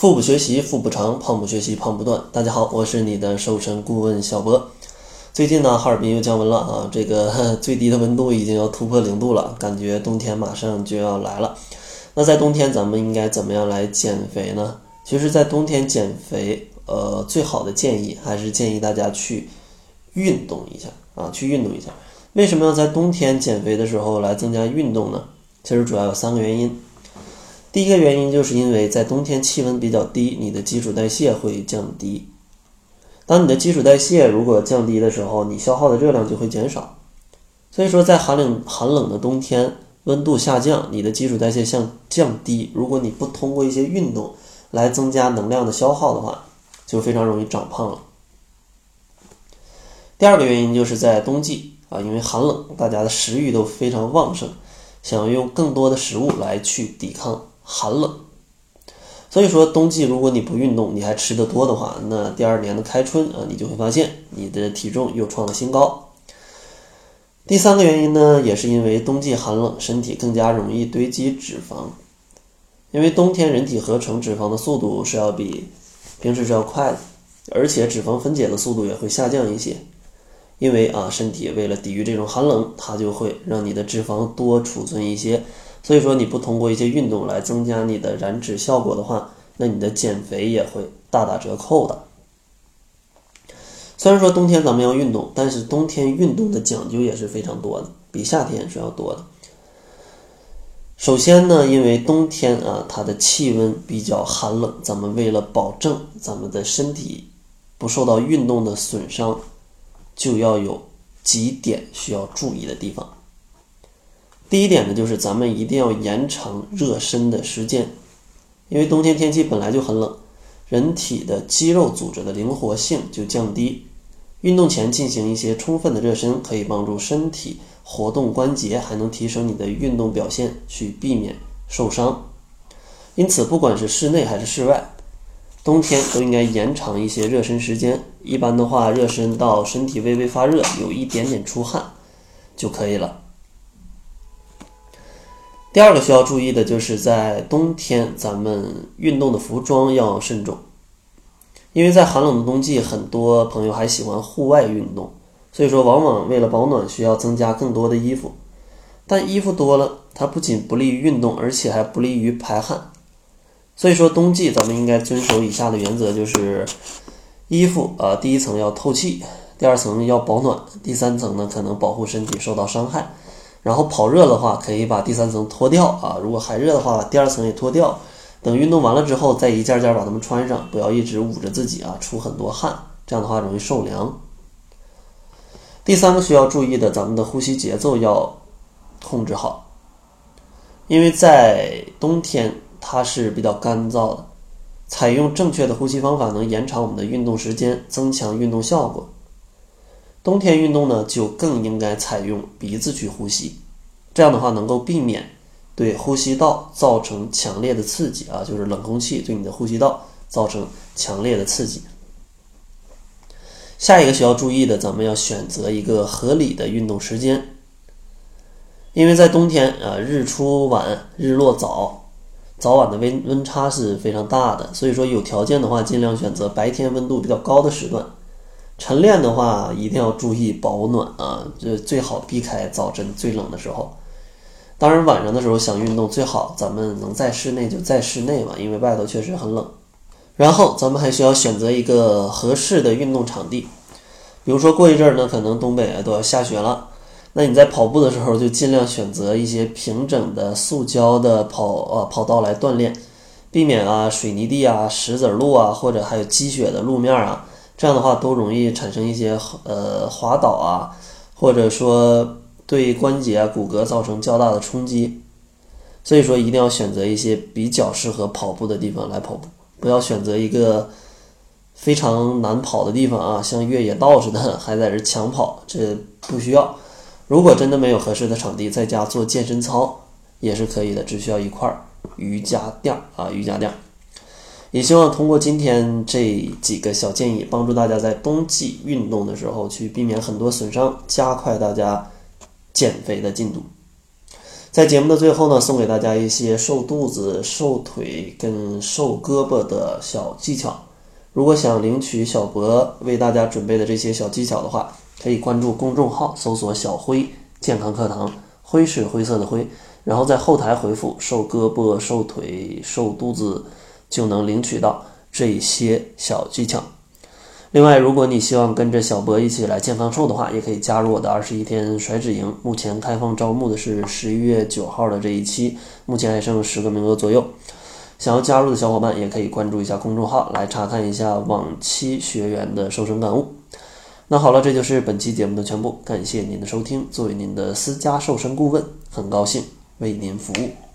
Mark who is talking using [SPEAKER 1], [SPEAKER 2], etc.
[SPEAKER 1] 腹部学习腹部长，胖不学习胖不断。大家好，我是你的瘦身顾问小博。最近呢，哈尔滨又降温了啊，这个 最低的温度已经要突破零度了，感觉冬天马上就要来了。那在冬天，咱们应该怎么样来减肥呢？其实，在冬天减肥，呃，最好的建议还是建议大家去运动一下啊，去运动一下。为什么要在冬天减肥的时候来增加运动呢？其实主要有三个原因。第一个原因就是因为在冬天气温比较低，你的基础代谢会降低。当你的基础代谢如果降低的时候，你消耗的热量就会减少。所以说，在寒冷寒冷的冬天，温度下降，你的基础代谢向降低。如果你不通过一些运动来增加能量的消耗的话，就非常容易长胖了。第二个原因就是在冬季啊，因为寒冷，大家的食欲都非常旺盛，想要用更多的食物来去抵抗。寒冷，所以说冬季如果你不运动，你还吃得多的话，那第二年的开春啊，你就会发现你的体重又创了新高。第三个原因呢，也是因为冬季寒冷，身体更加容易堆积脂肪，因为冬天人体合成脂肪的速度是要比平时是要快的，而且脂肪分解的速度也会下降一些，因为啊，身体为了抵御这种寒冷，它就会让你的脂肪多储存一些。所以说，你不通过一些运动来增加你的燃脂效果的话，那你的减肥也会大打折扣的。虽然说冬天咱们要运动，但是冬天运动的讲究也是非常多的，比夏天是要多的。首先呢，因为冬天啊，它的气温比较寒冷，咱们为了保证咱们的身体不受到运动的损伤，就要有几点需要注意的地方。第一点呢，就是咱们一定要延长热身的时间，因为冬天天气本来就很冷，人体的肌肉组织的灵活性就降低。运动前进行一些充分的热身，可以帮助身体活动关节，还能提升你的运动表现，去避免受伤。因此，不管是室内还是室外，冬天都应该延长一些热身时间。一般的话，热身到身体微微发热，有一点点出汗就可以了。第二个需要注意的就是在冬天，咱们运动的服装要慎重，因为在寒冷的冬季，很多朋友还喜欢户外运动，所以说往往为了保暖需要增加更多的衣服，但衣服多了，它不仅不利于运动，而且还不利于排汗，所以说冬季咱们应该遵守以下的原则，就是衣服啊，第一层要透气，第二层要保暖，第三层呢可能保护身体受到伤害。然后跑热的话，可以把第三层脱掉啊。如果还热的话，第二层也脱掉。等运动完了之后，再一件件把它们穿上，不要一直捂着自己啊，出很多汗，这样的话容易受凉。第三个需要注意的，咱们的呼吸节奏要控制好，因为在冬天它是比较干燥的，采用正确的呼吸方法能延长我们的运动时间，增强运动效果。冬天运动呢，就更应该采用鼻子去呼吸，这样的话能够避免对呼吸道造成强烈的刺激啊，就是冷空气对你的呼吸道造成强烈的刺激。下一个需要注意的，咱们要选择一个合理的运动时间，因为在冬天啊，日出晚，日落早，早晚的温温差是非常大的，所以说有条件的话，尽量选择白天温度比较高的时段。晨练的话，一定要注意保暖啊，这最好避开早晨最冷的时候。当然，晚上的时候想运动，最好咱们能在室内就在室内嘛，因为外头确实很冷。然后，咱们还需要选择一个合适的运动场地，比如说过一阵儿呢，可能东北啊都要下雪了，那你在跑步的时候就尽量选择一些平整的塑胶的跑呃跑道来锻炼，避免啊水泥地啊、石子路啊，或者还有积雪的路面啊。这样的话都容易产生一些呃滑倒啊，或者说对关节啊、骨骼造成较大的冲击，所以说一定要选择一些比较适合跑步的地方来跑步，不要选择一个非常难跑的地方啊，像越野道似的还在这抢跑，这不需要。如果真的没有合适的场地，在家做健身操也是可以的，只需要一块瑜伽垫儿啊，瑜伽垫儿。也希望通过今天这几个小建议，帮助大家在冬季运动的时候去避免很多损伤，加快大家减肥的进度。在节目的最后呢，送给大家一些瘦肚子、瘦腿跟瘦胳膊的小技巧。如果想领取小博为大家准备的这些小技巧的话，可以关注公众号，搜索“小辉健康课堂”，灰是灰色的灰，然后在后台回复“瘦胳膊、瘦腿、瘦肚子”，就能领取到这些小技巧。另外，如果你希望跟着小博一起来健康瘦的话，也可以加入我的二十一天甩脂营。目前开放招募的是十一月九号的这一期，目前还剩十个名额左右。想要加入的小伙伴也可以关注一下公众号，来查看一下往期学员的瘦身感悟。那好了，这就是本期节目的全部，感谢您的收听。作为您的私家瘦身顾问，很高兴为您服务。